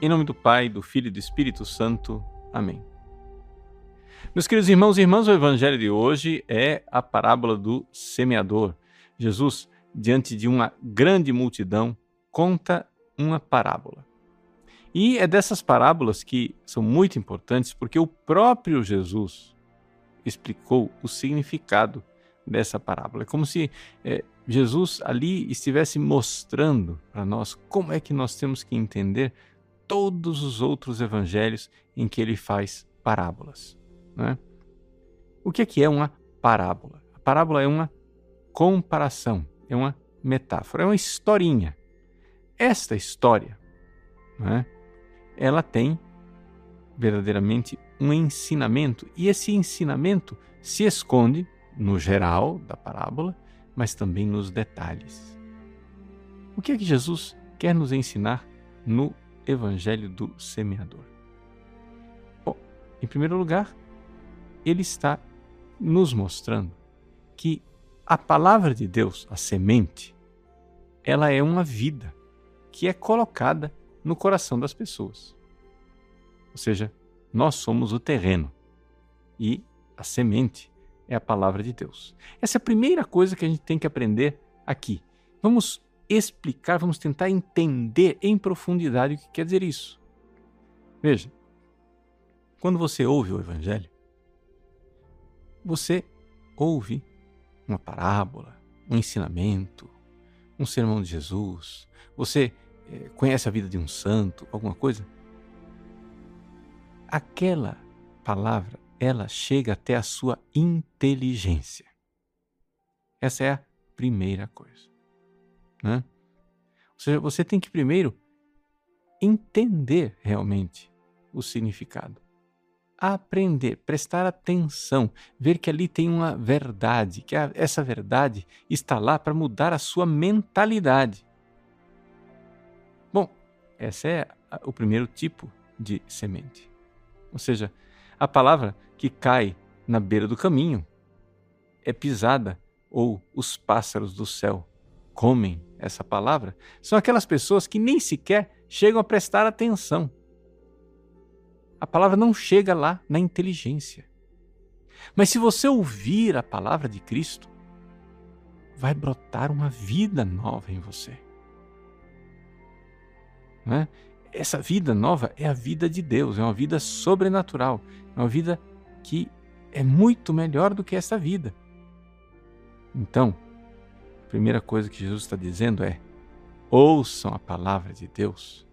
Em nome do Pai, do Filho e do Espírito Santo. Amém. Meus queridos irmãos e irmãs, o evangelho de hoje é a parábola do semeador. Jesus, diante de uma grande multidão, conta uma parábola. E é dessas parábolas que são muito importantes porque o próprio Jesus explicou o significado dessa parábola. É como se é, Jesus ali estivesse mostrando para nós como é que nós temos que entender todos os outros evangelhos em que ele faz parábolas. Né? O que é, que é uma parábola? A parábola é uma comparação, é uma metáfora, é uma historinha. Esta história, né, ela tem verdadeiramente um ensinamento, e esse ensinamento se esconde no geral da parábola, mas também nos detalhes. O que é que Jesus quer nos ensinar no Evangelho do Semeador? Bom, em primeiro lugar, ele está nos mostrando que a palavra de Deus, a semente, ela é uma vida que é colocada no coração das pessoas. Ou seja, nós somos o terreno e a semente é a palavra de Deus. Essa é a primeira coisa que a gente tem que aprender aqui. Vamos explicar, vamos tentar entender em profundidade o que quer dizer isso. Veja, quando você ouve o Evangelho, você ouve uma parábola, um ensinamento, um sermão de Jesus, você é, conhece a vida de um santo, alguma coisa, aquela palavra, ela chega até a sua inteligência. Essa é a primeira coisa. Né? Ou seja, você tem que primeiro entender realmente o significado. Aprender, prestar atenção, ver que ali tem uma verdade, que essa verdade está lá para mudar a sua mentalidade. Bom, esse é o primeiro tipo de semente. Ou seja, a palavra que cai na beira do caminho é pisada ou os pássaros do céu comem essa palavra são aquelas pessoas que nem sequer chegam a prestar atenção. A palavra não chega lá na inteligência. Mas se você ouvir a palavra de Cristo, vai brotar uma vida nova em você. Né? Essa vida nova é a vida de Deus, é uma vida sobrenatural, é uma vida que é muito melhor do que essa vida. Então, a primeira coisa que Jesus está dizendo é: ouçam a palavra de Deus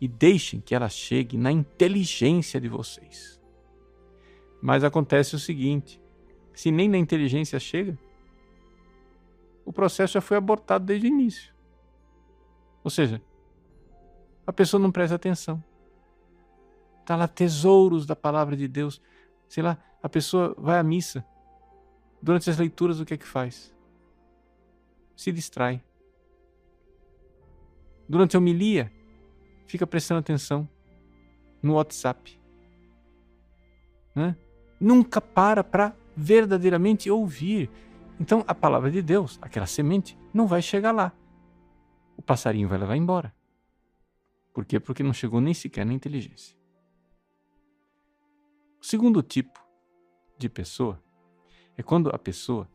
e deixem que ela chegue na inteligência de vocês. Mas acontece o seguinte: se nem na inteligência chega, o processo já foi abortado desde o início. Ou seja, a pessoa não presta atenção. Está lá tesouros da palavra de Deus. Sei lá, a pessoa vai à missa. Durante as leituras, o que é que faz? Se distrai. Durante a homilia, fica prestando atenção no WhatsApp. Né? Nunca para para verdadeiramente ouvir. Então a palavra de Deus, aquela semente, não vai chegar lá. O passarinho vai levar embora. Por quê? Porque não chegou nem sequer na inteligência. O segundo tipo de pessoa é quando a pessoa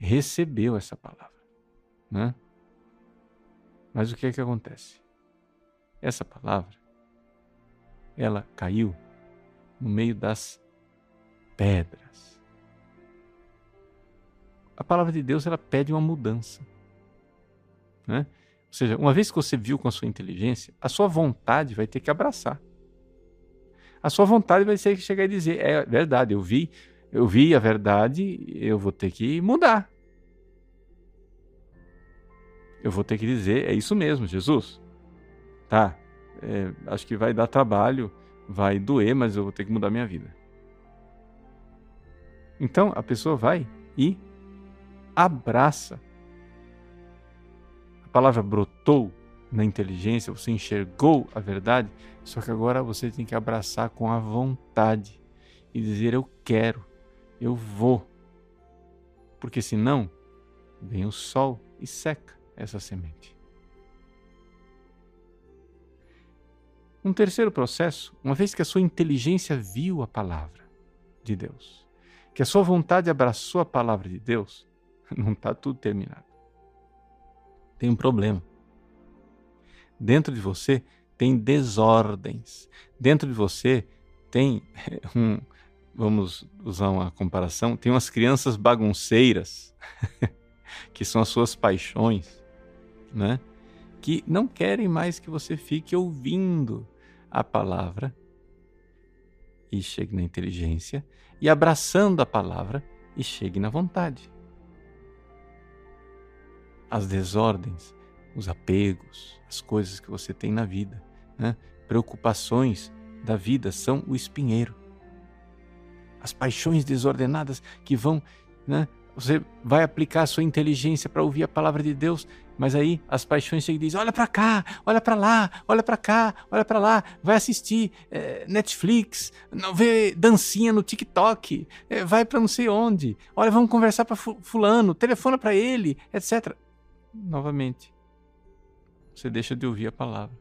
recebeu essa palavra. Né? Mas o que é que acontece? Essa palavra, ela caiu no meio das pedras. A palavra de Deus ela pede uma mudança. Né? Ou seja, uma vez que você viu com a sua inteligência, a sua vontade vai ter que abraçar. A sua vontade vai ter que chegar e dizer: é verdade, eu vi, eu vi a verdade, eu vou ter que mudar. Eu vou ter que dizer: é isso mesmo, Jesus. Tá, é, acho que vai dar trabalho, vai doer, mas eu vou ter que mudar minha vida. Então a pessoa vai e abraça. A palavra brotou na inteligência, você enxergou a verdade, só que agora você tem que abraçar com a vontade e dizer: Eu quero, eu vou. Porque senão vem o sol e seca essa semente. Um terceiro processo, uma vez que a sua inteligência viu a palavra de Deus, que a sua vontade abraçou a palavra de Deus, não está tudo terminado. Tem um problema. Dentro de você tem desordens. Dentro de você tem um, vamos usar uma comparação, tem umas crianças bagunceiras, que são as suas paixões, né? Que não querem mais que você fique ouvindo a palavra e chegue na inteligência, e abraçando a palavra e chegue na vontade. As desordens, os apegos, as coisas que você tem na vida, né? preocupações da vida são o espinheiro as paixões desordenadas que vão, né? Você vai aplicar a sua inteligência para ouvir a palavra de Deus, mas aí as paixões chegam e dizem: olha para cá, olha para lá, olha para cá, olha para lá, vai assistir é, Netflix, não vê dancinha no TikTok, é, vai para não sei onde, olha, vamos conversar para fulano, telefona para ele, etc. Novamente, você deixa de ouvir a palavra.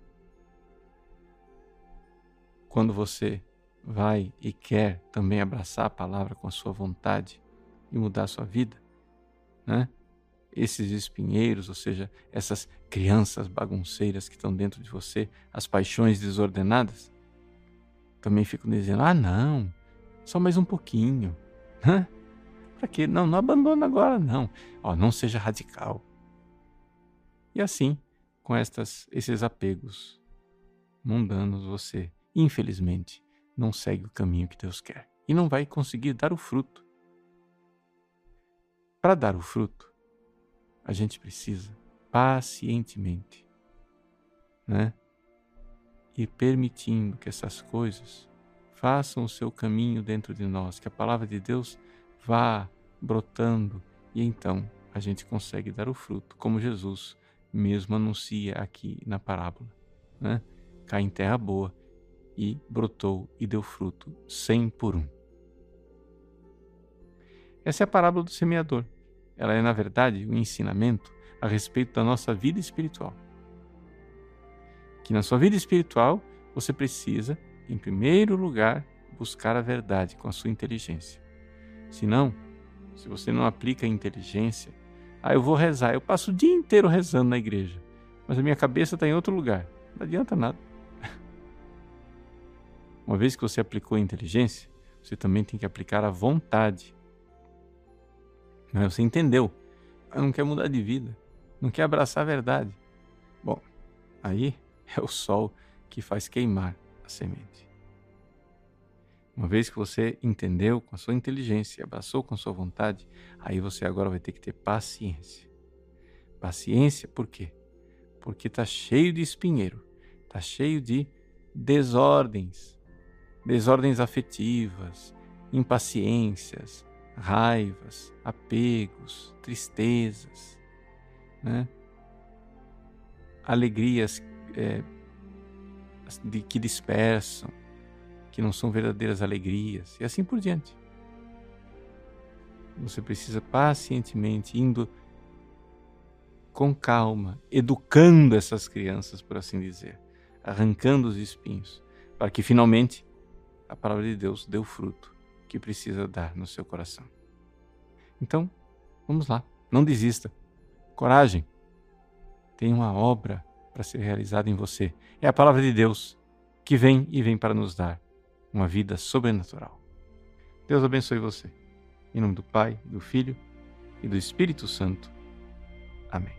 Quando você vai e quer também abraçar a palavra com a sua vontade e mudar a sua vida, né? Esses espinheiros, ou seja, essas crianças bagunceiras que estão dentro de você, as paixões desordenadas, também ficam dizendo: ah, não, só mais um pouquinho. Né? Para quê? Não, não abandona agora, não. Ó, não seja radical. E assim, com estas, esses apegos mundanos, você, infelizmente, não segue o caminho que Deus quer e não vai conseguir dar o fruto. Para dar o fruto, a gente precisa pacientemente, né? Ir permitindo que essas coisas façam o seu caminho dentro de nós, que a palavra de Deus vá brotando e então a gente consegue dar o fruto, como Jesus mesmo anuncia aqui na parábola, né? Cai em terra boa e brotou e deu fruto, cem por um. Essa é a parábola do semeador. Ela é, na verdade, um ensinamento a respeito da nossa vida espiritual. Que na sua vida espiritual você precisa, em primeiro lugar, buscar a verdade com a sua inteligência. Senão, se você não aplica a inteligência, ah, eu vou rezar, eu passo o dia inteiro rezando na igreja, mas a minha cabeça está em outro lugar. Não adianta nada. Uma vez que você aplicou a inteligência, você também tem que aplicar a vontade. Você entendeu? Não quer mudar de vida, não quer abraçar a verdade. Bom, aí é o sol que faz queimar a semente. Uma vez que você entendeu com a sua inteligência, abraçou com a sua vontade, aí você agora vai ter que ter paciência. Paciência por quê? Porque está cheio de espinheiro, está cheio de desordens, desordens afetivas, impaciências, raivas, apegos, tristezas, né? alegrias é, de, que dispersam, que não são verdadeiras alegrias, e assim por diante. Você precisa pacientemente indo com calma, educando essas crianças, por assim dizer, arrancando os espinhos, para que finalmente a palavra de Deus deu fruto que precisa dar no seu coração. Então, vamos lá, não desista. Coragem. Tem uma obra para ser realizada em você. É a palavra de Deus que vem e vem para nos dar uma vida sobrenatural. Deus abençoe você. Em nome do Pai, do Filho e do Espírito Santo. Amém.